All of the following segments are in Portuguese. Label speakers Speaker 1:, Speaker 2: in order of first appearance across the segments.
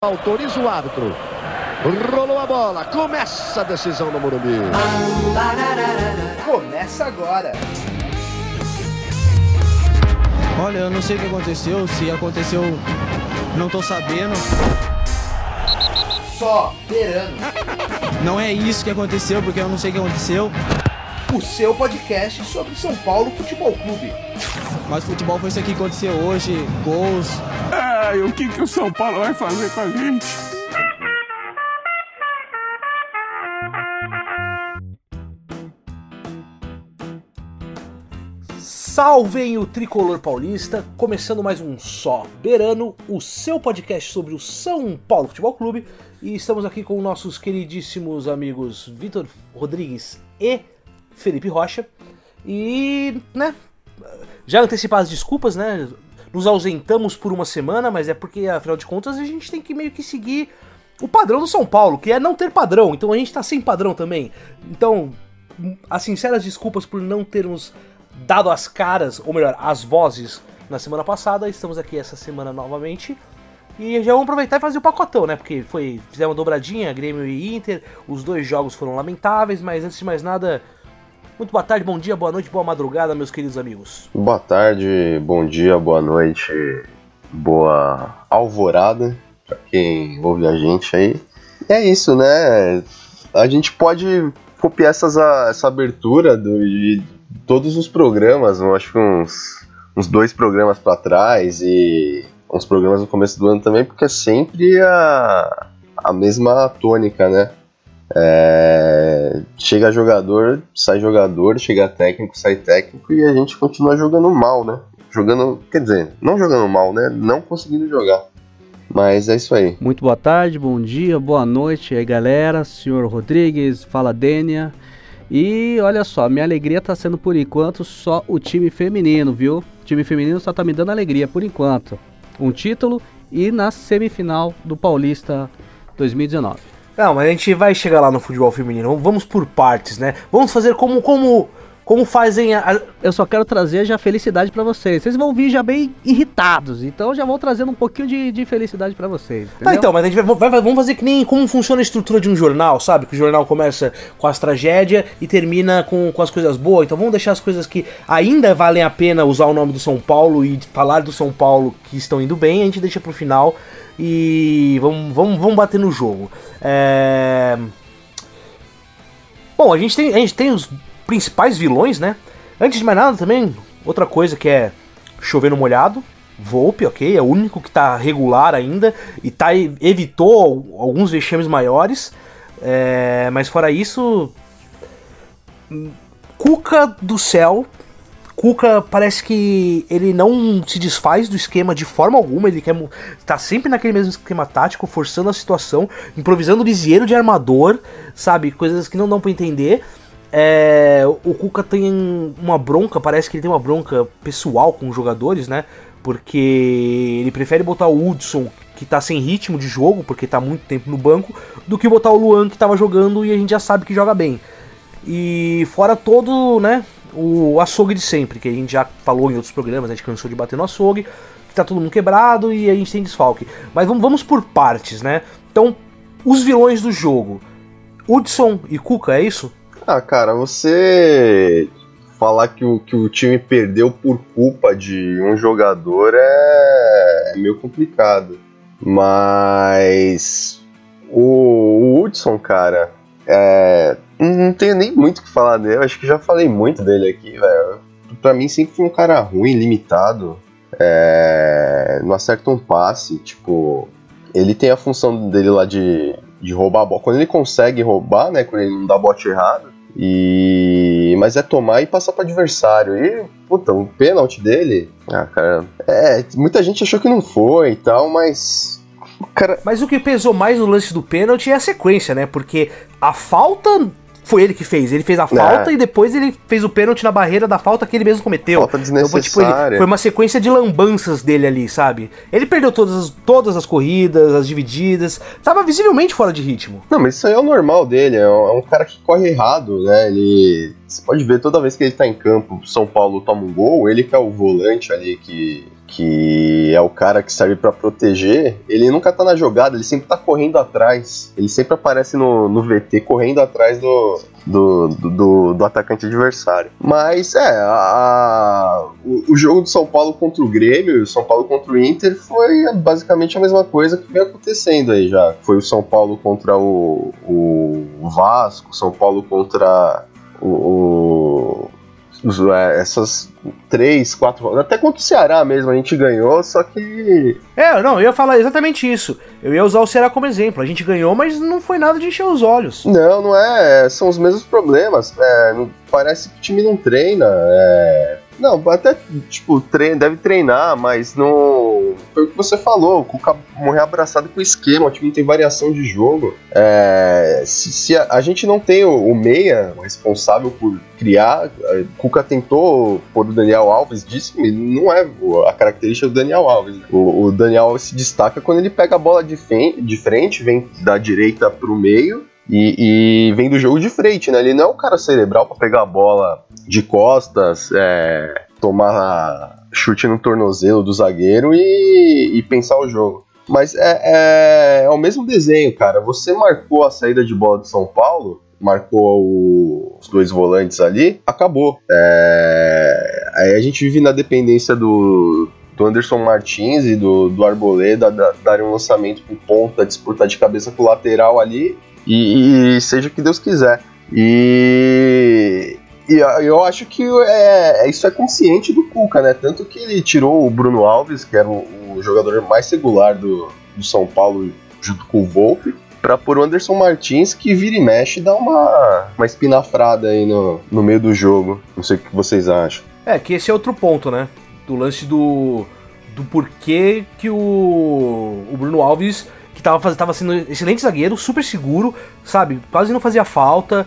Speaker 1: Autoriza o árbitro. Rolou a bola. Começa a decisão no Morumbi.
Speaker 2: Começa agora.
Speaker 3: Olha, eu não sei o que aconteceu. Se aconteceu, não tô sabendo.
Speaker 2: Só Verano.
Speaker 3: Não é isso que aconteceu, porque eu não sei o que aconteceu.
Speaker 2: O seu podcast sobre São Paulo Futebol Clube.
Speaker 3: Mas futebol foi isso aqui que aconteceu hoje. Gols.
Speaker 4: Ai, o que, que o São Paulo vai fazer com a gente?
Speaker 2: Salvem o tricolor paulista, começando mais um Só Berano, o seu podcast sobre o São Paulo Futebol Clube. E estamos aqui com nossos queridíssimos amigos Vitor Rodrigues e Felipe Rocha. E, né, já antecipar as desculpas, né? Nos ausentamos por uma semana, mas é porque, afinal de contas, a gente tem que meio que seguir o padrão do São Paulo, que é não ter padrão. Então a gente tá sem padrão também. Então, as sinceras desculpas por não termos dado as caras, ou melhor, as vozes na semana passada. Estamos aqui essa semana novamente. E já vamos aproveitar e fazer o pacotão, né? Porque foi, fizemos uma dobradinha, Grêmio e Inter. Os dois jogos foram lamentáveis, mas antes de mais nada, muito boa tarde, bom dia, boa noite, boa madrugada, meus queridos amigos.
Speaker 5: Boa tarde, bom dia, boa noite, boa alvorada pra quem ouve a gente aí. É isso, né? A gente pode copiar essas, essa abertura do, de todos os programas, acho que uns, uns dois programas para trás e uns programas no começo do ano também, porque é sempre a, a mesma tônica, né? É, chega jogador, sai jogador, chega técnico, sai técnico e a gente continua jogando mal, né? Jogando, quer dizer, não jogando mal, né? Não conseguindo jogar. Mas é isso aí.
Speaker 6: Muito boa tarde, bom dia, boa noite aí galera. Senhor Rodrigues, fala Dênia. E olha só, minha alegria tá sendo por enquanto só o time feminino, viu? O time feminino só tá me dando alegria por enquanto. Um título e na semifinal do Paulista 2019.
Speaker 2: Não, mas a gente vai chegar lá no futebol feminino. Vamos por partes, né? Vamos fazer como como como fazem a...
Speaker 6: Eu só quero trazer já felicidade para vocês. Vocês vão vir já bem irritados, então já vou trazendo um pouquinho de, de felicidade para vocês.
Speaker 2: Ah, então, mas a gente vai, vai, vamos fazer que nem como funciona a estrutura de um jornal, sabe? Que o jornal começa com as tragédias e termina com, com as coisas boas. Então vamos deixar as coisas que ainda valem a pena usar o nome do São Paulo e falar do São Paulo que estão indo bem, a gente deixa pro final e vamos, vamos, vamos bater no jogo. É... Bom, a gente, tem, a gente tem os principais vilões, né? Antes de mais nada também, outra coisa que é chover no molhado. Volpe, ok, é o único que tá regular ainda e tá, evitou alguns vexames maiores. É, mas fora isso, Cuca do céu Cuca parece que ele não se desfaz do esquema de forma alguma, ele quer tá sempre naquele mesmo esquema tático, forçando a situação, improvisando o lisieiro de armador, sabe? Coisas que não dão para entender. É, o Cuca tem uma bronca, parece que ele tem uma bronca pessoal com os jogadores, né? Porque ele prefere botar o Hudson, que tá sem ritmo de jogo, porque tá muito tempo no banco, do que botar o Luan, que tava jogando e a gente já sabe que joga bem. E fora todo, né? o açougue de sempre, que a gente já falou em outros programas, a gente cansou de bater no açougue, que tá todo mundo quebrado e a gente tem desfalque. Mas vamos, vamos por partes, né? Então, os vilões do jogo. Hudson e Cuca, é isso?
Speaker 5: Ah, cara, você falar que o, que o time perdeu por culpa de um jogador é, é meio complicado. Mas o, o Hudson, cara, é, não tenho nem muito o que falar dele, acho que já falei muito dele aqui, velho. Pra mim sempre foi um cara ruim, limitado, é, não acerta um passe, tipo... Ele tem a função dele lá de, de roubar a bola. Quando ele consegue roubar, né, quando ele não dá bote errado, e... Mas é tomar e passar para adversário. E, puta, o pênalti dele. Ah, cara. É, muita gente achou que não foi e tal, mas.
Speaker 2: Cara... Mas o que pesou mais no lance do pênalti é a sequência, né? Porque a falta foi ele que fez. Ele fez a falta é. e depois ele fez o pênalti na barreira da falta que ele mesmo cometeu.
Speaker 5: Falta desnecessária. Então,
Speaker 2: foi, tipo, ele, foi uma sequência de lambanças dele ali, sabe? Ele perdeu todas as, todas as corridas, as divididas. Tava visivelmente fora de ritmo.
Speaker 5: Não, mas isso aí é o normal dele. É um, é um cara que corre errado, né? Ele. Você pode ver toda vez que ele tá em campo, São Paulo toma um gol, ele que é o volante ali que que é o cara que serve para proteger, ele nunca tá na jogada, ele sempre tá correndo atrás. Ele sempre aparece no, no VT correndo atrás do, do, do, do, atacante adversário. Mas é, a, o, o, jogo do São Paulo contra o Grêmio o São Paulo contra o Inter foi basicamente a mesma coisa que vem acontecendo aí já. Foi o São Paulo contra o, o Vasco, São Paulo contra o, o essas três, quatro. Até contra o Ceará mesmo a gente ganhou, só que.
Speaker 2: É, não, eu ia falar exatamente isso. Eu ia usar o Ceará como exemplo. A gente ganhou, mas não foi nada de encher os olhos.
Speaker 5: Não, não é. São os mesmos problemas. É, parece que o time não treina. É, não, até, tipo, treina, deve treinar, mas não. Foi o que você falou, o Cuca morrer abraçado com o esquema, o time não tem variação de jogo. É, se, se a, a, gente não tem o, o, meia responsável por criar, o Cuca tentou pôr o Daniel Alves, disse que não é a característica do Daniel Alves. Né? O, o, Daniel Alves se destaca quando ele pega a bola de, de frente, vem da direita pro meio e, e, vem do jogo de frente, né? Ele não é um cara cerebral para pegar a bola de costas, é, tomar chute no tornozelo do zagueiro e, e pensar o jogo. Mas é, é, é, o mesmo desenho, cara. Você marcou a saída de bola de São Paulo, marcou o, os dois volantes ali, acabou. É, aí a gente vive na dependência do, do Anderson Martins e do, do Arboleda darem um lançamento com ponta, disputar de cabeça com o lateral ali e, e seja o que Deus quiser. E, e eu acho que é, é, isso é consciente do Cuca, né? Tanto que ele tirou o Bruno Alves, que era o, o jogador mais regular do, do São Paulo, junto com o Volpe, para pôr o Anderson Martins, que vira e mexe e dá uma, uma espinafrada aí no, no meio do jogo. Não sei o que vocês acham.
Speaker 2: É, que esse é outro ponto, né? Do lance do, do porquê que o, o Bruno Alves que tava, tava sendo excelente zagueiro, super seguro, sabe? Quase não fazia falta,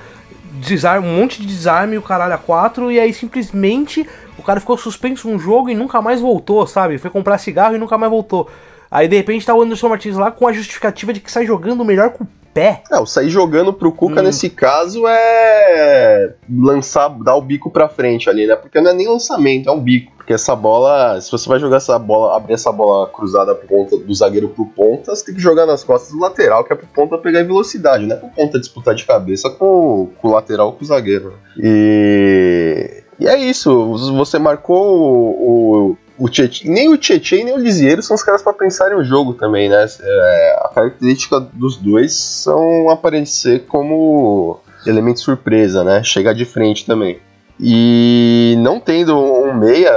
Speaker 2: desarme, um monte de desarme, o caralho a quatro, e aí simplesmente o cara ficou suspenso um jogo e nunca mais voltou, sabe? Foi comprar cigarro e nunca mais voltou. Aí de repente tá o Anderson Martins lá com a justificativa de que sai jogando melhor com o pé.
Speaker 5: Não, sair jogando pro Cuca hum. nesse caso é lançar, dar o bico pra frente ali, né? Porque não é nem lançamento, é um bico. Porque essa bola, se você vai jogar essa bola, abrir essa bola cruzada ponta, do zagueiro pro ponta, você tem que jogar nas costas do lateral, que é pro ponta pegar velocidade, não é pro ponta disputar de cabeça com, com o lateral com o zagueiro. E, e é isso, você marcou o, o, o Tietchan, nem o Tietchan nem o Lisieiro são os caras para pensarem o jogo também, né? É, a característica dos dois são aparecer como elemento surpresa, né? Chegar de frente também. E não tendo um meia,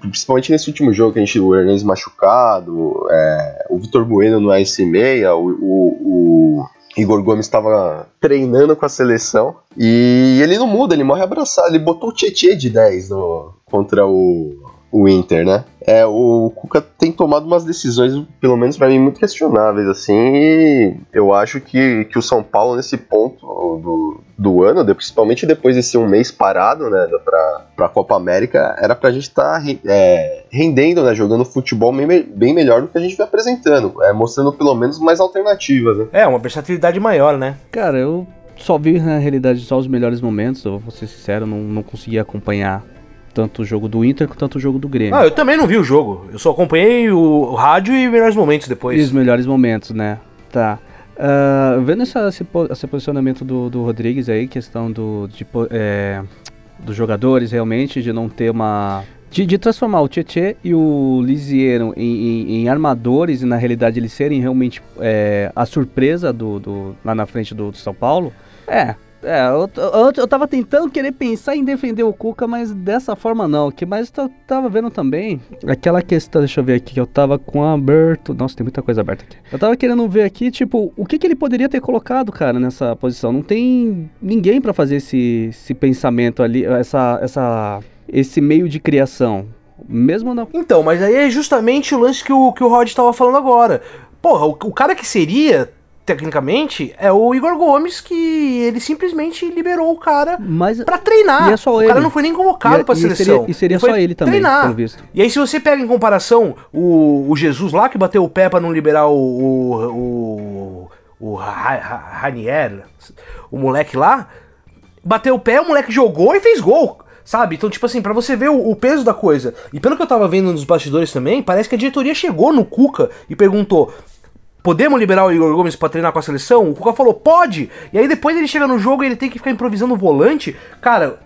Speaker 5: principalmente nesse último jogo que a gente, o Hernandes machucado, é, o Vitor Bueno não é esse meia, o, o, o Igor Gomes estava treinando com a seleção e ele não muda, ele morre abraçado. Ele botou o Tietchan de 10 no, contra o, o Inter, né? É, o Cuca tem tomado umas decisões, pelo menos para mim, muito questionáveis, assim, e eu acho que, que o São Paulo, nesse ponto do, do ano, principalmente depois desse um mês parado, né, pra, pra Copa América, era pra gente estar tá, é, rendendo, né, jogando futebol bem, bem melhor do que a gente vem apresentando, é, mostrando pelo menos mais alternativas, né?
Speaker 2: É, uma versatilidade maior, né?
Speaker 6: Cara, eu só vi na realidade só os melhores momentos, eu vou ser sincero, não, não consegui acompanhar tanto o jogo do Inter quanto o jogo do Grêmio.
Speaker 2: Ah, eu também não vi o jogo. Eu só acompanhei o rádio e melhores momentos depois.
Speaker 6: E os melhores momentos, né? Tá. Uh, vendo esse, esse, posicionamento do, do Rodrigues aí, questão do, de, é, dos jogadores realmente, de não ter uma. De, de transformar o Tietê e o Lisiero em, em, em, armadores e na realidade eles serem realmente é, a surpresa do, do, lá na frente do, do São Paulo. É, é, eu, eu, eu tava tentando querer pensar em defender o Cuca, mas dessa forma não. Que mais eu tava vendo também aquela questão, deixa eu ver aqui, que eu tava com aberto. Nossa, tem muita coisa aberta aqui. Eu tava querendo ver aqui, tipo, o que, que ele poderia ter colocado, cara, nessa posição. Não tem ninguém para fazer esse, esse pensamento ali, essa, essa, esse meio de criação. Mesmo não.
Speaker 2: Então, mas aí é justamente o lance que o, que o Rod tava falando agora. Porra, o, o cara que seria tecnicamente, é o Igor Gomes que ele simplesmente liberou o cara
Speaker 6: Mas,
Speaker 2: para treinar.
Speaker 6: E é só
Speaker 2: o
Speaker 6: ele.
Speaker 2: cara não foi nem convocado para seleção.
Speaker 6: Seria, e seria só ele também,
Speaker 2: treinar. pelo visto. E aí se você pega em comparação o, o Jesus lá que bateu o pé para não liberar o o, o, o Ranier, o moleque lá, bateu o pé, o moleque jogou e fez gol. Sabe? Então, tipo assim, pra você ver o, o peso da coisa. E pelo que eu tava vendo nos bastidores também, parece que a diretoria chegou no Cuca e perguntou: Podemos liberar o Igor Gomes pra treinar com a seleção? O Cuca falou, pode! E aí depois ele chega no jogo e ele tem que ficar improvisando o volante. Cara,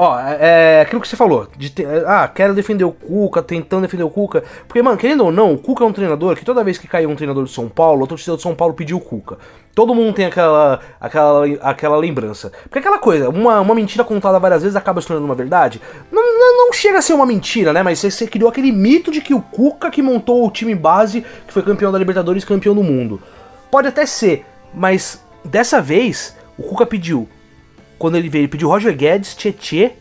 Speaker 2: ó, é, é aquilo que você falou. De ter- ah, quero defender o Cuca, tentando defender o Cuca. Porque, mano, querendo ou não, o Cuca é um treinador que toda vez que caiu um treinador de São Paulo, a torcida de São Paulo pediu o Cuca. Todo mundo tem aquela, aquela, aquela lembrança. Porque aquela coisa, uma, uma mentira contada várias vezes acaba se tornando uma verdade. Não, não, não chega a ser uma mentira, né? Mas você, você criou aquele mito de que o Cuca que montou o time base, que foi campeão da Libertadores campeão do mundo. Pode até ser, mas dessa vez o Cuca pediu. Quando ele veio, ele pediu Roger Guedes, Tietê,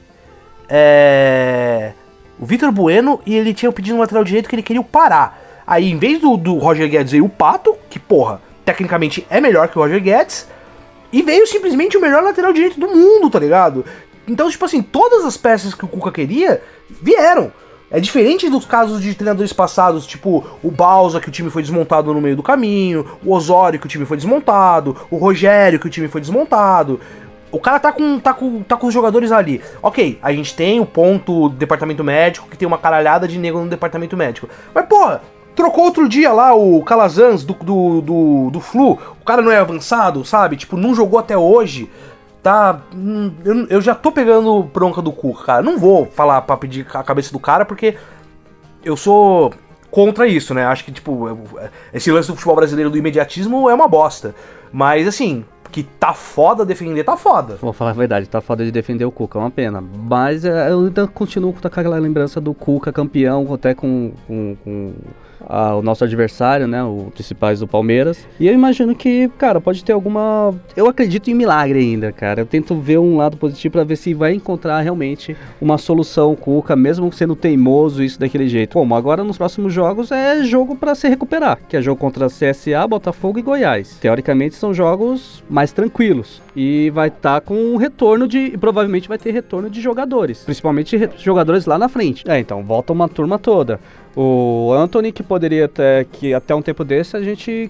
Speaker 2: é, o Vitor Bueno e ele tinha pedido um lateral direito que ele queria o Pará. Aí, em vez do, do Roger Guedes, veio o Pato, que, porra, tecnicamente é melhor que o Roger Guedes, e veio simplesmente o melhor lateral direito do mundo, tá ligado? Então, tipo assim, todas as peças que o Cuca queria vieram. É diferente dos casos de treinadores passados, tipo o Balsa, que o time foi desmontado no meio do caminho, o Osório, que o time foi desmontado, o Rogério, que o time foi desmontado. O cara tá com, tá, com, tá com os jogadores ali. Ok, a gente tem o ponto departamento médico, que tem uma caralhada de negro no departamento médico. Mas, porra, trocou outro dia lá o Calazans do, do, do, do Flu. O cara não é avançado, sabe? Tipo, não jogou até hoje. Tá. hum, Eu, eu já tô pegando bronca do cu, cara. Não vou falar pra pedir a cabeça do cara, porque eu sou contra isso, né? Acho que, tipo, esse lance do futebol brasileiro do imediatismo é uma bosta. Mas, assim, que tá foda defender, tá foda.
Speaker 6: Vou falar a verdade, tá foda de defender o Cuca, é uma pena. Mas é, eu ainda continuo com aquela lembrança do Cuca campeão, até com, com, com ah, o nosso adversário, né? O principais do Palmeiras. E eu imagino que, cara, pode ter alguma. Eu acredito em milagre ainda, cara. Eu tento ver um lado positivo pra ver se vai encontrar realmente uma solução Cuca, mesmo sendo teimoso isso daquele jeito. Como agora nos próximos jogos é jogo pra se recuperar, que é jogo contra CSA, Botafogo e Goiás. Teoricamente são jogos mais tranquilos e vai estar com um retorno de provavelmente vai ter retorno de jogadores, principalmente re- jogadores lá na frente. É, então volta uma turma toda. O Anthony que poderia até que até um tempo desse a gente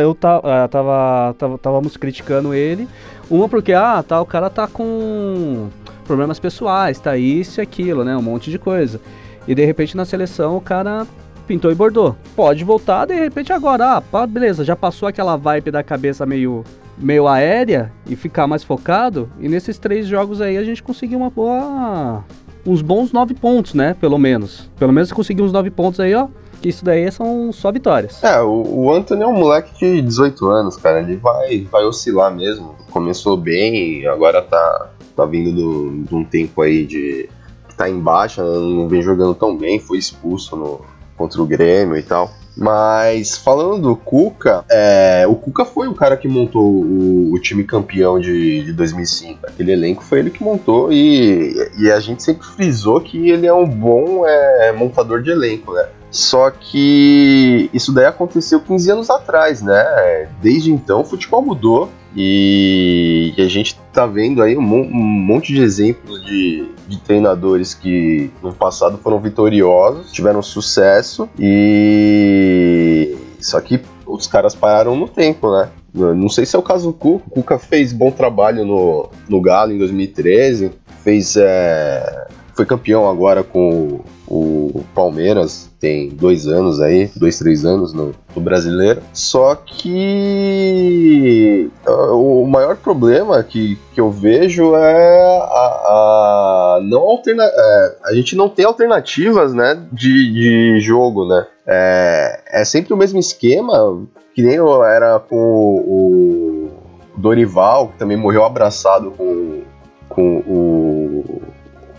Speaker 6: eu ah, tava, tava távamos criticando ele, uma porque ah, tá, o cara tá com problemas pessoais, tá isso e aquilo, né, um monte de coisa. E de repente na seleção o cara pintou e bordou. Pode voltar de repente agora, ah, pá, beleza, já passou aquela vibe da cabeça meio meio aérea e ficar mais focado. E nesses três jogos aí a gente conseguiu uma boa uns bons nove pontos, né, pelo menos. Pelo menos conseguiu uns nove pontos aí, ó. Que isso daí são só vitórias.
Speaker 5: É, o, o Anthony é um moleque de 18 anos, cara. Ele vai, vai oscilar mesmo. Começou bem e agora tá, tá vindo do- de um tempo aí de. tá em baixa, não vem jogando tão bem, foi expulso no, contra o Grêmio e tal. Mas falando do Cuca, é, o Cuca foi o cara que montou o, o time campeão de, de 2005. Aquele elenco foi ele que montou e, e a gente sempre frisou que ele é um bom é, montador de elenco, né? Só que isso daí aconteceu 15 anos atrás, né? Desde então o futebol mudou e, a gente tá vendo aí um, mon- monte de exemplos de, de treinadores que no passado foram vitoriosos, tiveram sucesso e só que os caras pararam no tempo, né? Não sei se é o caso do Cuca. O Cuca fez bom trabalho no, no Galo em 2013, fez é, foi campeão agora com o, o Palmeiras, tem dois anos aí, dois, três anos no, no brasileiro. Só que ah, o maior problema que, que eu vejo é a, a não alterna, é, a gente não tem alternativas né, de, de jogo, né? É, é sempre o mesmo esquema, que nem era com o Dorival, que também morreu abraçado com, com o,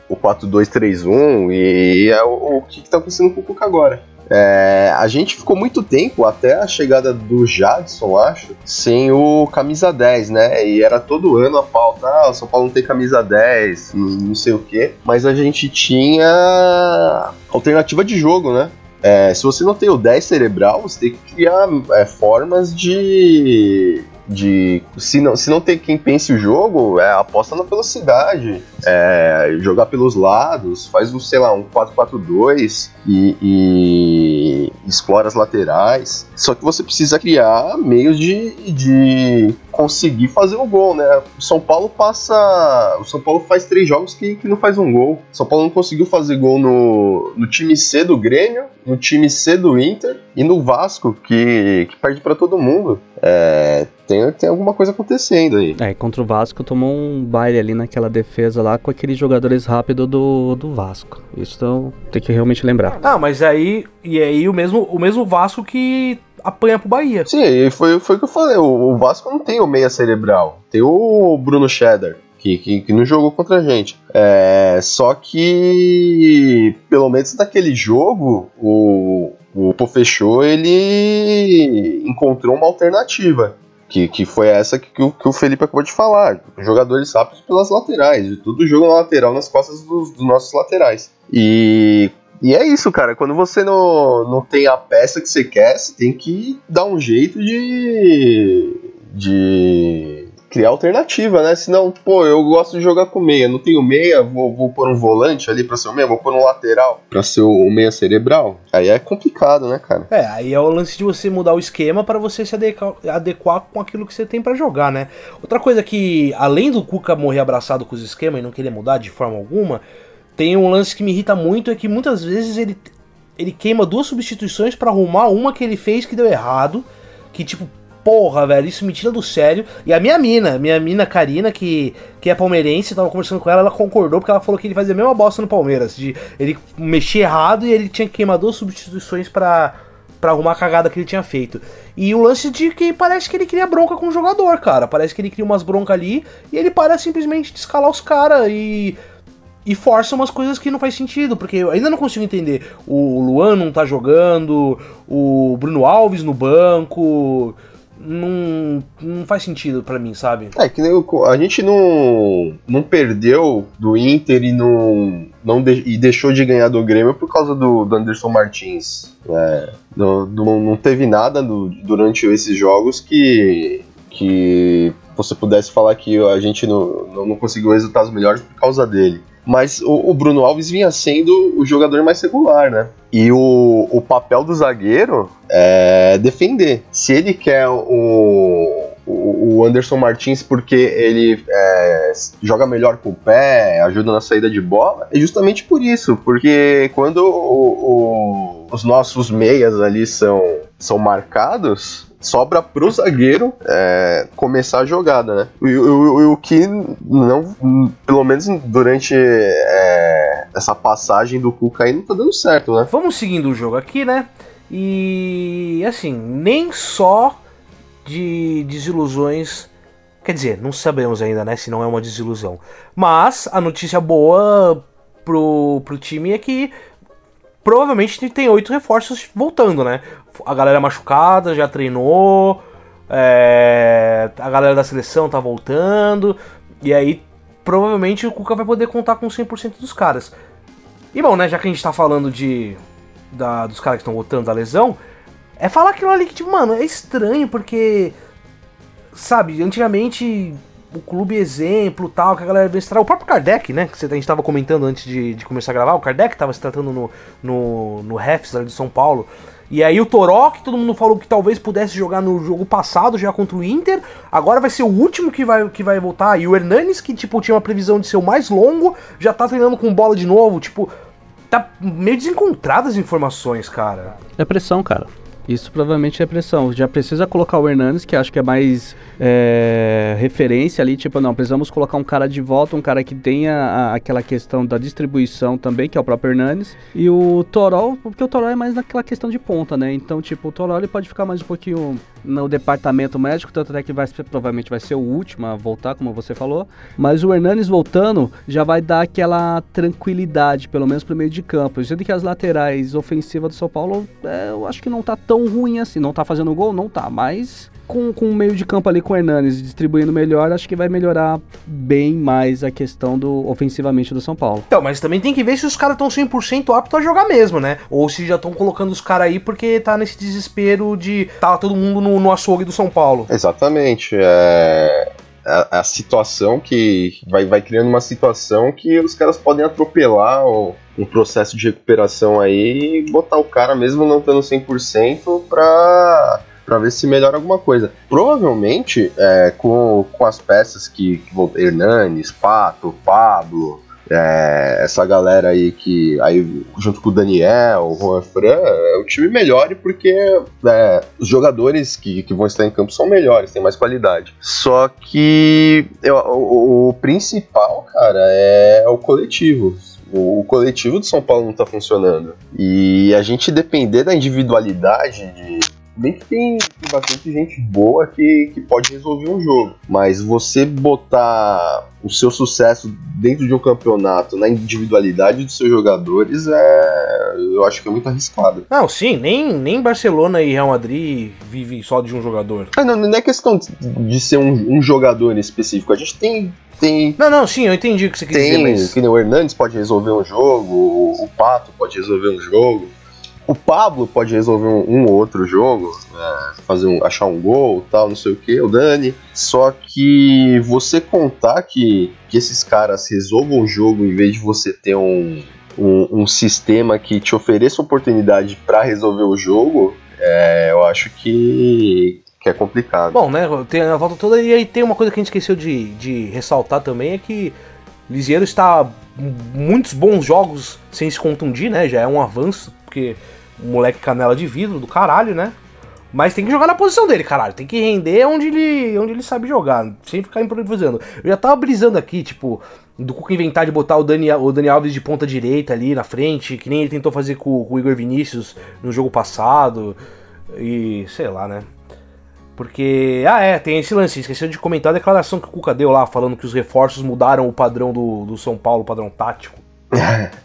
Speaker 5: o 4-2-3-1, e é o, o que está acontecendo com o Cuca agora. É, a gente ficou muito tempo, até a chegada do Jadson, acho, sem o camisa 10, né? E era todo ano a pauta, ah, o São Paulo não tem camisa 10, não, sei o quê. Mas a gente tinha alternativa de jogo, né? É, se você não tem o 10 cerebral, você tem que criar é, formas de. De se, não, se não tem quem pense o jogo, é, aposta na velocidade, é, jogar pelos lados, faz um, sei lá, um 4-4-2 e, e explora as laterais. Só que você precisa criar meios de, de conseguir fazer o gol, né? O São Paulo passa. O São Paulo faz três jogos que, que não faz um gol. O São Paulo não conseguiu fazer gol no, no time C do Grêmio, no time C do Inter e no Vasco, que, que perde para todo mundo. É, tem, tem alguma coisa acontecendo aí.
Speaker 6: É, contra o Vasco tomou um baile ali naquela defesa lá com aqueles jogadores rápidos do, do Vasco. Isso então, tem que realmente lembrar.
Speaker 2: Ah, mas aí. E aí o mesmo, o mesmo Vasco que apanha pro Bahia.
Speaker 5: Sim, e foi, foi o que eu falei. O, o Vasco não tem o meia cerebral. Tem o Bruno Cheddar. Que, que, que, não jogou contra a gente. É, só que, pelo menos naquele jogo, o, o Pofechou ele encontrou uma alternativa. Que, que foi essa que, que, o, que o Felipe acabou de falar. Jogadores rápidos pelas laterais. Tudo jogo na lateral, nas costas dos, dos nossos laterais. E e é isso, cara. Quando você não, não tem a peça que você quer, você tem que dar um jeito de. de criar alternativa, né? Senão, pô, eu gosto de jogar com meia. Não tenho meia, vou, vou pôr um volante ali pra ser o meia, vou pôr um lateral pra ser o meia cerebral. Aí é complicado, né, cara?
Speaker 2: É, aí é o lance de você mudar o esquema para você se adequar, adequar com aquilo que você tem para jogar, né? Outra coisa que, além do Cuca morrer abraçado com os esquemas e não querer mudar de forma alguma tem um lance que me irrita muito, é que muitas vezes ele, ele queima duas substituições para arrumar uma que ele fez que deu errado. Que tipo, porra, velho, isso me tira do sério. E a minha mina, minha mina Karina, que, que é palmeirense, tava conversando com ela, ela concordou porque ela falou que ele fazia a mesma bosta no Palmeiras. De ele mexer errado e ele tinha que queimar duas substituições para para arrumar a cagada que ele tinha feito. E o lance de que parece que ele cria bronca com o jogador, cara. Parece que ele cria umas broncas ali e ele para simplesmente de escalar os caras e e força umas coisas que não faz sentido, porque eu ainda não consigo entender. O Luan não tá jogando, o Bruno Alves no banco. Não, não faz sentido para mim, sabe?
Speaker 5: É, que a gente não, não perdeu do Inter e não, não de, e deixou de ganhar do Grêmio por causa do, do Anderson Martins. É, não, não, não teve nada durante esses jogos que, que você pudesse falar que a gente não, não conseguiu resultados melhores por causa dele mas o, o, Bruno Alves vinha sendo o jogador mais regular, né? E o, o papel do zagueiro é defender. Se ele quer o, o Anderson Martins porque ele é, joga melhor com o pé, ajuda na saída de bola, é justamente por isso, porque quando o, o, os nossos meias ali são, são marcados, sobra pro zagueiro é, começar a jogada, né? O, o, o, que não, pelo menos durante é, essa passagem do Cuca aí não tá dando certo, né?
Speaker 2: Vamos seguindo o jogo aqui, né? E assim, nem só de desilusões. Quer dizer, não sabemos ainda, né? Se não é uma desilusão. Mas a notícia boa pro, pro time é que provavelmente tem oito reforços voltando, né? A galera machucada já treinou, é, a galera da seleção tá voltando, e aí provavelmente o Cuca vai poder contar com 100% dos caras. E bom, né, já que a gente tá falando de da, dos caras que estão voltando da lesão, é falar aquilo ali que, tipo, mano, é estranho porque, sabe, antigamente o clube exemplo tal, que a galera vê se O próprio Kardec, né? Que a gente estava comentando antes de, de, começar a gravar. O Kardec estava se tratando no, no, no Refs de São Paulo. E aí o Toró, que todo mundo falou que talvez pudesse jogar no jogo passado já contra o Inter, agora vai ser o último que vai, que vai voltar. E o Hernanes, que tipo tinha uma previsão de ser o mais longo, já tá treinando com bola de novo. Tipo, tá meio desencontradas as informações, cara.
Speaker 6: É pressão, cara. Isso provavelmente é pressão. Já precisa colocar o Hernandes, que acho que é mais é, referência ali. Tipo, não, precisamos colocar um cara de volta, um cara que tenha a, aquela questão da distribuição também, que é o próprio Hernandes. E o Torol, porque o Torol é mais naquela questão de ponta, né? Então, tipo, o Torol ele pode ficar mais um pouquinho no departamento médico, tanto é que vai, provavelmente vai ser o último a voltar, como você falou. Mas o Hernanes voltando já vai dar aquela tranquilidade, pelo menos pro meio de campo. Sendo que as laterais ofensivas do São Paulo, é, eu acho que não tá tão ruim assim. Não tá fazendo gol? Não tá, mas com, com o meio de campo ali com o Hernanes distribuindo melhor, acho que vai melhorar bem mais a questão do ofensivamente do São Paulo.
Speaker 2: Então, mas também tem que ver se os caras estão 100% aptos a jogar mesmo, né? Ou se já estão colocando os caras aí porque tá nesse desespero de tá todo mundo no, no açougue do São Paulo.
Speaker 5: Exatamente. É a, situação que vai, vai criando uma situação que os caras podem atropelar o, um processo de recuperação aí e botar o cara, mesmo não estando 100%, pra para ver se melhora alguma coisa. Provavelmente, é, com, com as peças que, que Hernanes, Pato, Pablo, é, essa galera aí que aí junto com o Daniel, o Juan Fran, é, o time melhore porque é, os jogadores que, que vão estar em campo são melhores, têm mais qualidade. Só que eu, o, o, principal, cara, é o coletivo. O, o coletivo do São Paulo não tá funcionando. E a gente depender da individualidade de, bem que tem, bastante gente boa que, que pode resolver um jogo. Mas você botar o seu sucesso dentro de um campeonato na individualidade dos seus jogadores é. Eu acho que é muito arriscado.
Speaker 2: Não, sim, nem, nem Barcelona e Real Madrid vivem só de um jogador.
Speaker 5: Ah, não, não é questão de ser um, um jogador em específico. A gente tem tem.
Speaker 2: Não, não, sim, eu entendi o que você quis
Speaker 5: tem,
Speaker 2: dizer, mas.
Speaker 5: Que nem o Hernandes pode resolver um jogo, o, o Pato pode resolver um jogo. O Pablo pode resolver um, um outro jogo, é, fazer um, achar um gol, tal, não sei o que, o Dani. Só que você contar que, que esses caras resolvam o jogo em vez de você ter um, um, um sistema que te ofereça oportunidade para resolver o jogo, é, eu acho que, que é complicado.
Speaker 2: Bom, né? Tem a volta toda e aí tem uma coisa que a gente esqueceu de, de ressaltar também é que Lisiero está muitos bons jogos sem se contundir, né? Já é um avanço, porque moleque canela de vidro do caralho, né? Mas tem que jogar na posição dele, caralho. Tem que render onde ele, onde ele sabe jogar, sem ficar improvisando. Eu já tava brisando aqui, tipo, do Cuca inventar de botar o Dani, o Dani Alves de ponta direita ali na frente, que nem ele tentou fazer com, com o Igor Vinícius no jogo passado. E sei lá, né? Porque, ah é, tem esse lance, esqueceu de comentar a declaração que o Cuca deu lá, falando que os reforços mudaram o padrão do, do São Paulo, o padrão tático.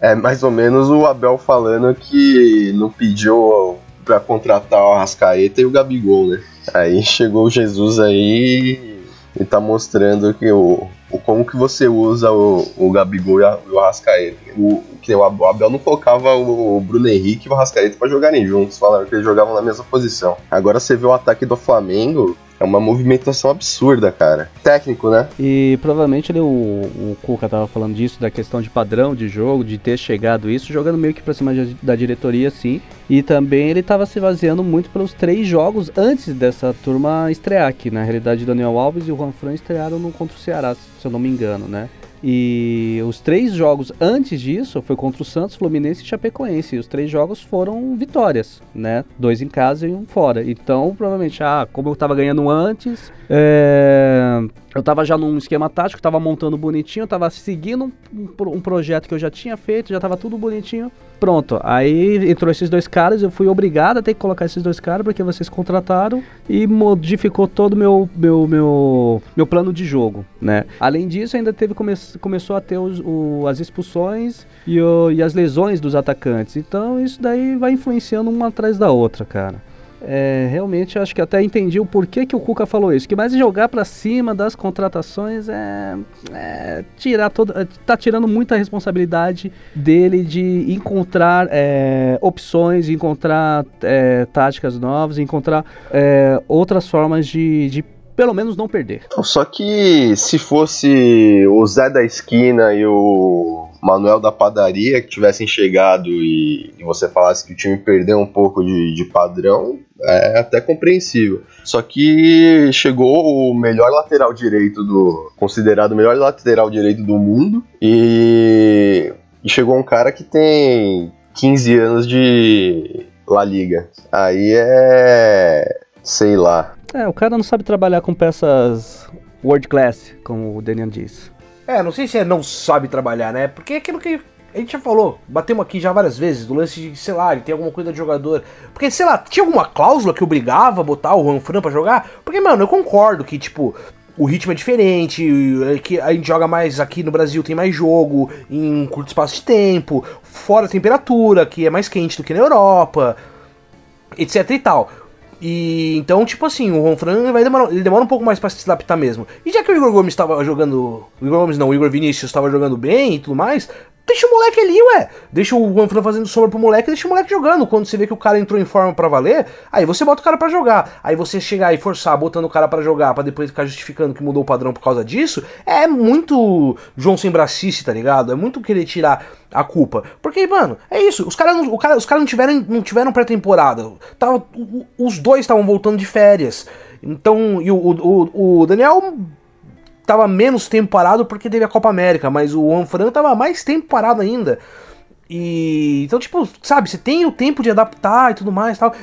Speaker 5: É mais ou menos o Abel falando que não pediu para contratar o Arrascaeta e o Gabigol, né? Aí chegou o Jesus aí e tá mostrando que o, o como que você usa o, o Gabigol e, a, o Arrascaeta. O, que o Abel não colocava o, Bruno Henrique e o Arrascaeta para jogarem juntos, falaram que eles jogavam na mesma posição. Agora você vê o ataque do Flamengo, é uma movimentação absurda, cara. Técnico, né?
Speaker 6: E provavelmente o, o Cuca tava falando disso, da questão de padrão de jogo, de ter chegado isso, jogando meio que pra cima da diretoria, sim. E também ele tava se baseando muito pelos três jogos antes dessa turma estrear aqui. Na realidade, Daniel Alves e o Juan Fran estrearam no contra o Ceará, se eu não me engano, né? E os três jogos antes disso foi contra o Santos, Fluminense e Chapecoense. E os três jogos foram vitórias, né? Dois em casa e um fora. Então, provavelmente, ah, como eu tava ganhando antes, é... eu tava já num esquema tático, tava montando bonitinho, tava seguindo um, um projeto que eu já tinha feito, já tava tudo bonitinho. Pronto, aí entrou esses dois caras, eu fui obrigado a ter que colocar esses dois caras porque vocês contrataram e modificou todo o meu, meu, meu, meu plano de jogo, né? Além disso, ainda teve come, começou a ter os, o, as expulsões e, o, e as lesões dos atacantes. Então isso daí vai influenciando uma atrás da outra, cara é, realmente acho que até entendi o porquê que o Cuca falou isso. Que mais jogar para cima das contratações é, é, tirar toda, tá tirando muita responsabilidade dele de encontrar é, opções, encontrar é, táticas novas, encontrar é, outras formas de, de pelo menos não perder.
Speaker 5: Só que se fosse o Zé da esquina e o Manuel da padaria que tivessem chegado e, e você falasse que o time perdeu um pouco de, de padrão, é até compreensível. Só que chegou o melhor lateral direito do. considerado o melhor lateral direito do mundo. E, e chegou um cara que tem 15 anos de La Liga. Aí é. sei lá.
Speaker 6: É, o cara não sabe trabalhar com peças world class, como o Daniel disse.
Speaker 2: É, não sei se é não sabe trabalhar, né? Porque é aquilo que a gente já falou, batemos aqui já várias vezes, do lance de, sei lá, ele tem alguma coisa de jogador. Porque, sei lá, tinha alguma cláusula que obrigava a botar o Juan Fran pra jogar? Porque, mano, eu concordo que, tipo, o ritmo é diferente, que a gente joga mais aqui no Brasil, tem mais jogo em um curto espaço de tempo, fora a temperatura, que é mais quente do que na Europa, etc e tal. E então, tipo assim, o Ron Fran vai demorar, ele demora um pouco mais para se adaptar mesmo. E já que o Igor Gomes estava jogando, o Igor Gomes não, o Igor Vinícius estava jogando bem e tudo mais, Deixa o moleque ali, ué. Deixa o Juanfran fazendo sombra pro moleque, deixa o moleque jogando. Quando você vê que o cara entrou em forma para valer, aí você bota o cara para jogar. Aí você chegar e forçar botando o cara para jogar, para depois ficar justificando que mudou o padrão por causa disso, é muito João sem bracice, tá ligado? É muito querer tirar a culpa. Porque, mano, é isso. Os caras não, cara, os cara não tiveram, não tiveram pré-temporada. Os dois estavam voltando de férias. Então, e o, o, o Daniel tava menos tempo parado porque teve a Copa América, mas o Juan tava mais tempo parado ainda. E então, tipo, sabe, você tem o tempo de adaptar e tudo mais tal.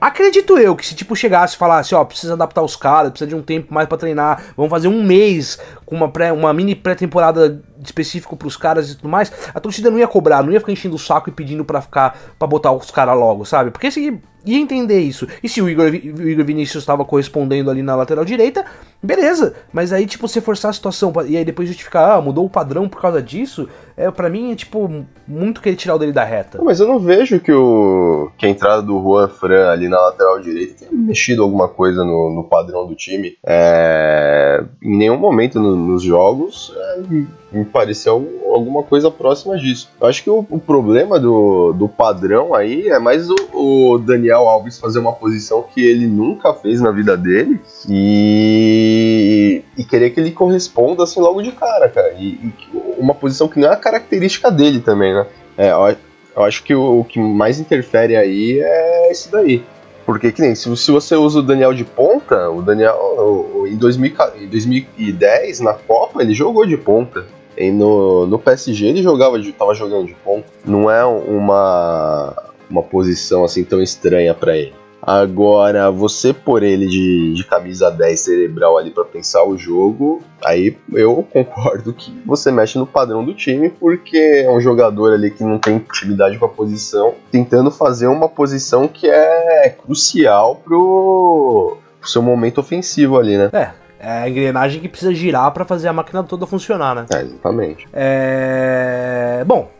Speaker 2: Acredito eu que se tipo chegasse e falasse, ó, precisa adaptar os caras, precisa de um tempo mais para treinar, vamos fazer um mês com uma, pré, uma mini pré-temporada específico pros caras e tudo mais, a torcida não ia cobrar, não ia ficar enchendo o saco e pedindo para ficar para botar os caras logo, sabe? Porque se ia entender isso. E se o Igor, o Igor Vinícius estava correspondendo ali na lateral direita, beleza. Mas aí, tipo, você forçar a situação e aí depois justificar, ah, mudou o padrão por causa disso, é para mim é, tipo, muito querer tirar o dele da reta.
Speaker 5: Mas eu não vejo que, o, que a entrada do Juan Fran ali na lateral direita tenha mexido alguma coisa no, no padrão do time. É, em nenhum momento no, nos jogos. É, me pareceu alguma coisa próxima disso. Eu acho que o, o problema do, do padrão aí é mais o, o, Daniel Alves fazer uma posição que ele nunca fez na vida dele e, e querer que ele corresponda assim logo de cara, cara. E, e uma posição que não é a característica dele também, né? É, eu, eu acho que o, o que mais interfere aí é isso daí. Porque, que nem, se, você usa o Daniel de ponta, o Daniel, o, o, em, 2000, em 2010, na Copa, ele jogou de ponta. E no, no PSG ele jogava de, tava jogando de ponta. Não é uma, uma posição assim tão estranha para ele. Agora, você por ele de, de camisa 10 cerebral ali para pensar o jogo, aí eu concordo que você mexe no padrão do time, porque é um jogador ali que não tem intimidade com a posição, tentando fazer uma posição que é crucial pro, pro seu momento ofensivo ali, né?
Speaker 2: É, é a engrenagem que precisa girar para fazer a máquina toda funcionar, né?
Speaker 5: É, exatamente.
Speaker 2: É... Bom,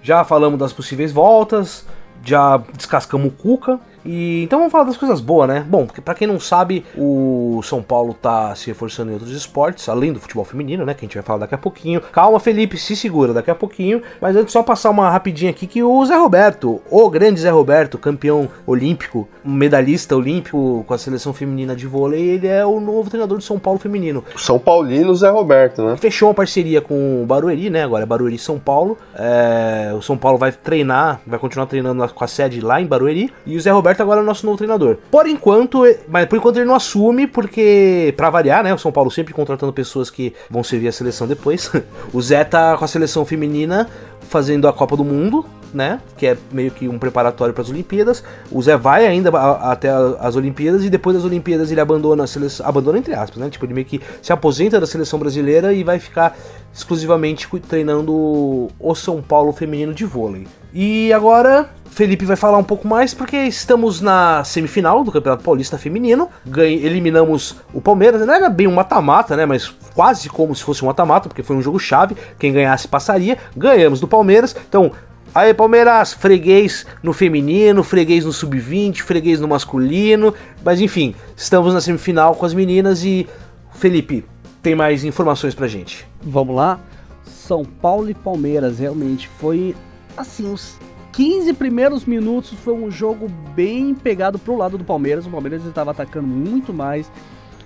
Speaker 2: já falamos das possíveis voltas, já descascamos o Cuca. E então vamos falar das coisas boas, né? Bom, porque para quem não sabe, o São Paulo tá se reforçando em outros esportes, além do futebol feminino, né? Que a gente vai falar daqui a pouquinho. Calma, Felipe, se segura daqui a pouquinho. Mas antes, só passar uma rapidinha aqui que o Zé Roberto, o grande Zé Roberto, campeão olímpico, medalhista olímpico com a seleção feminina de vôlei, ele é o novo treinador do São Paulo feminino.
Speaker 5: São Paulino Zé Roberto, né?
Speaker 2: Fechou uma parceria com o Barueri, né? Agora é Barueri São Paulo. É... O São Paulo vai treinar, vai continuar treinando com a sede lá em Barueri. E o Zé Roberto agora é o nosso novo treinador. Por enquanto, mas por enquanto ele não assume, porque, para variar, né? O São Paulo sempre contratando pessoas que vão servir a seleção depois. o Zé tá com a seleção feminina fazendo a Copa do Mundo, né? Que é meio que um preparatório para as Olimpíadas. O Zé vai ainda até as Olimpíadas e depois das Olimpíadas ele abandona a seleção, abandona entre aspas, né? Tipo, ele meio que se aposenta da seleção brasileira e vai ficar exclusivamente treinando o São Paulo feminino de vôlei. E agora Felipe vai falar um pouco mais porque estamos na semifinal do Campeonato Paulista Feminino. Eliminamos o Palmeiras. Não era bem um mata-mata, né? Mas quase como se fosse um mata-mata, porque foi um jogo chave. Quem ganhasse passaria. Ganhamos do Palmeiras. Então, aí Palmeiras, freguês no feminino, freguês no sub-20, freguês no masculino. Mas enfim, estamos na semifinal com as meninas e Felipe, tem mais informações pra gente.
Speaker 6: Vamos lá. São Paulo e Palmeiras realmente foi assim, os 15 primeiros minutos foi um jogo bem pegado pro lado do Palmeiras. O Palmeiras estava atacando muito mais,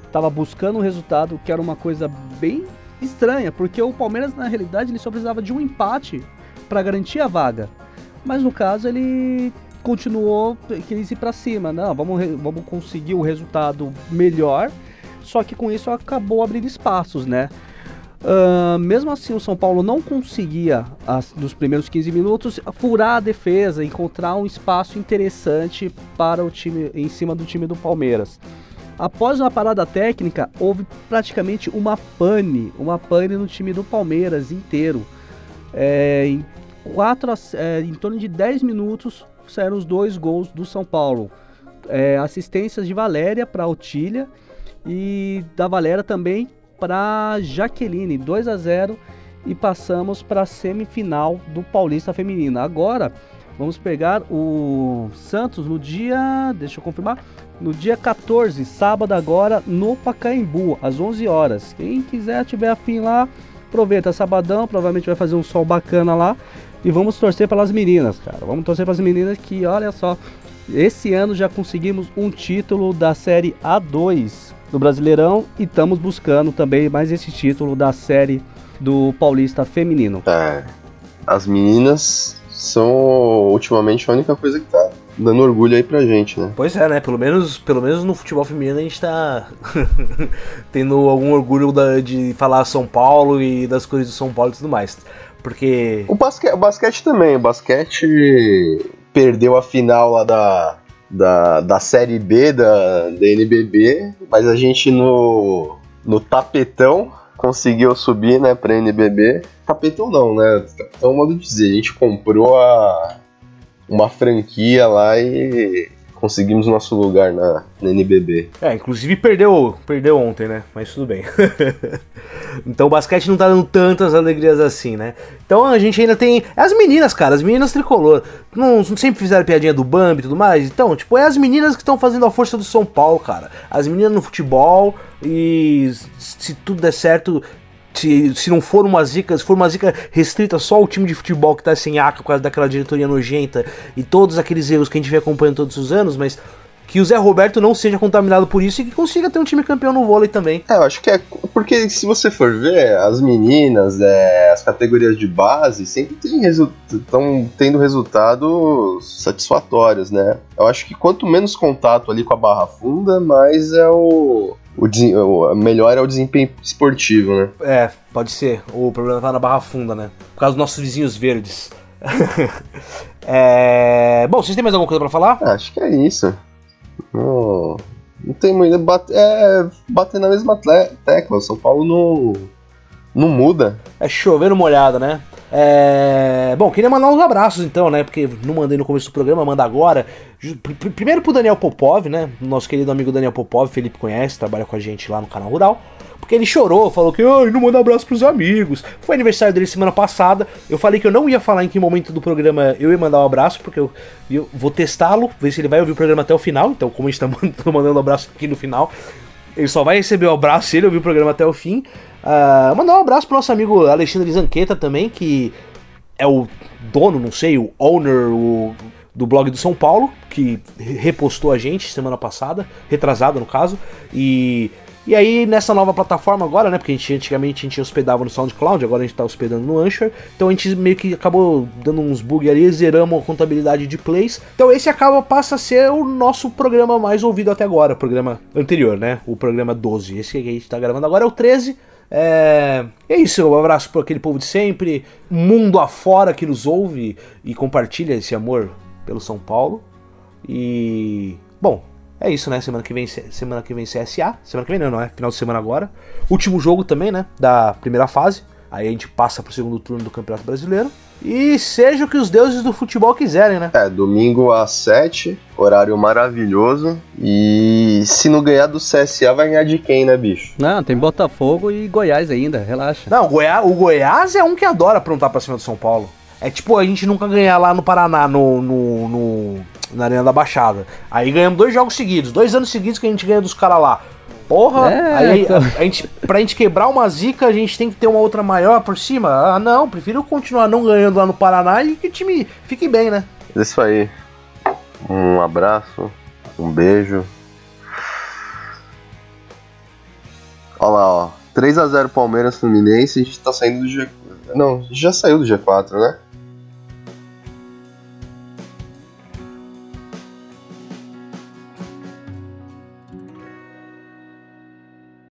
Speaker 6: estava buscando o um resultado, que era uma coisa bem estranha, porque o Palmeiras na realidade ele só precisava de um empate para garantir a vaga. Mas no caso ele continuou quis ir para cima, não, vamos, vamos conseguir o um resultado melhor. Só que com isso acabou abrindo espaços, né? Uh, mesmo assim, o São Paulo não conseguia, as, nos primeiros 15 minutos, furar a defesa, encontrar um espaço interessante para o time em cima do time do Palmeiras. Após uma parada técnica, houve praticamente uma pane, uma pane no time do Palmeiras inteiro. É, em, quatro, é, em torno de 10 minutos saíram os dois gols do São Paulo. É, assistências de Valéria para Otília e da Valéria também para Jaqueline, 2 a 0 e passamos para a semifinal do Paulista Feminino. Agora vamos pegar o Santos no dia, deixa eu confirmar, no dia 14, sábado agora no Pacaembu, às 11 horas. Quem quiser tiver afim lá, aproveita, sabadão, provavelmente vai fazer um sol bacana lá. E vamos torcer pelas meninas, cara. Vamos torcer pelas meninas que, olha só, esse ano já conseguimos um título da Série A2 do Brasileirão e estamos buscando também mais esse título da Série do Paulista Feminino.
Speaker 5: É, as meninas são ultimamente a única coisa que tá dando orgulho aí pra gente, né?
Speaker 2: Pois é, né? Pelo menos, pelo menos no futebol feminino a gente tá tendo algum orgulho da, de falar São Paulo e das coisas do São Paulo e tudo mais. Porque.
Speaker 5: O, basque, o basquete também, o basquete perdeu a final lá da, da, da Série B da, da NBB, mas a gente no, no tapetão conseguiu subir, né, pra NBB. Tapetão não, né? Tapetão é um modo de dizer. A gente comprou a, uma franquia lá e conseguimos nosso lugar na, na NBB.
Speaker 2: É, inclusive perdeu, perdeu ontem, né? Mas tudo bem. então o basquete não tá dando tantas alegrias assim, né? Então a gente ainda tem. As meninas, cara, as meninas tricolor. Não, não sempre fizeram piadinha do Bambi e tudo mais. Então, tipo, é as meninas que estão fazendo a força do São Paulo, cara. As meninas no futebol. E se tudo der certo, se, se não for uma zica, se for uma zica restrita só ao time de futebol que tá sem aca por causa daquela diretoria nojenta e todos aqueles erros que a gente vem acompanhando todos os anos, mas que o Zé Roberto não seja contaminado por isso e que consiga ter um time campeão no vôlei também.
Speaker 5: É, eu acho que é. Porque se você for ver, as meninas, é, as categorias de base sempre estão tendo resultados satisfatórios, né? Eu acho que quanto menos contato ali com a barra funda, mais é o. O, melhor é o desempenho esportivo, né?
Speaker 2: É, pode ser. O problema tá na barra funda, né? Por causa dos nossos vizinhos verdes. é... Bom, vocês têm mais alguma coisa para falar?
Speaker 5: Acho que é isso. Não, não tem muito. Bate, é, bater na mesma tecla. São Paulo não, não muda.
Speaker 2: É chovendo molhada, né? É... Bom, queria mandar uns abraços então, né? Porque não mandei no começo do programa, manda agora. Primeiro pro Daniel Popov, né? Nosso querido amigo Daniel Popov, Felipe conhece, trabalha com a gente lá no canal Rural. Porque ele chorou, falou que oh, não manda abraço pros amigos. Foi aniversário dele semana passada. Eu falei que eu não ia falar em que momento do programa eu ia mandar um abraço, porque eu, eu vou testá-lo, ver se ele vai ouvir o programa até o final. Então, como a gente tá mandando um abraço aqui no final, ele só vai receber o abraço se ele ouvir o programa até o fim. Uh, mandar um abraço pro nosso amigo Alexandre Zanqueta também, que é o dono, não sei, o owner o, do blog do São Paulo, que repostou a gente semana passada, retrasada no caso, e e aí, nessa nova plataforma agora, né? Porque a gente antigamente a gente hospedava no SoundCloud, agora a gente tá hospedando no Anchor. Então a gente meio que acabou dando uns bugs ali, zeramos a contabilidade de plays. Então esse acaba passa a ser o nosso programa mais ouvido até agora, o programa anterior, né? O programa 12. Esse que a gente tá gravando agora é o 13. É, é isso, um abraço para aquele povo de sempre, mundo afora que nos ouve e compartilha esse amor pelo São Paulo. E bom, é isso, né? Semana que vem, semana que vem CSA. Semana que vem não, não é? Final de semana agora. Último jogo também, né? Da primeira fase. Aí a gente passa pro segundo turno do Campeonato Brasileiro. E seja o que os deuses do futebol quiserem, né?
Speaker 5: É, domingo às 7, horário maravilhoso. E se não ganhar do CSA, vai ganhar de quem, né, bicho?
Speaker 6: Não, tem Botafogo e Goiás ainda, relaxa.
Speaker 2: Não, o Goiás, o Goiás é um que adora aprontar pra cima do São Paulo. É tipo a gente nunca ganhar lá no Paraná, no, no, no na Arena da Baixada. Aí ganhamos dois jogos seguidos, dois anos seguidos que a gente ganha dos caras lá. Porra, é, aí então... a, a, gente, pra gente quebrar uma zica, a gente tem que ter uma outra maior por cima. Ah, não, prefiro continuar não ganhando lá no Paraná e que o time fique bem, né?
Speaker 5: Isso aí. Um abraço, um beijo. Olha lá, ó. 3x0 Palmeiras Fluminense, a gente tá saindo do G. Não, já saiu do G4, né?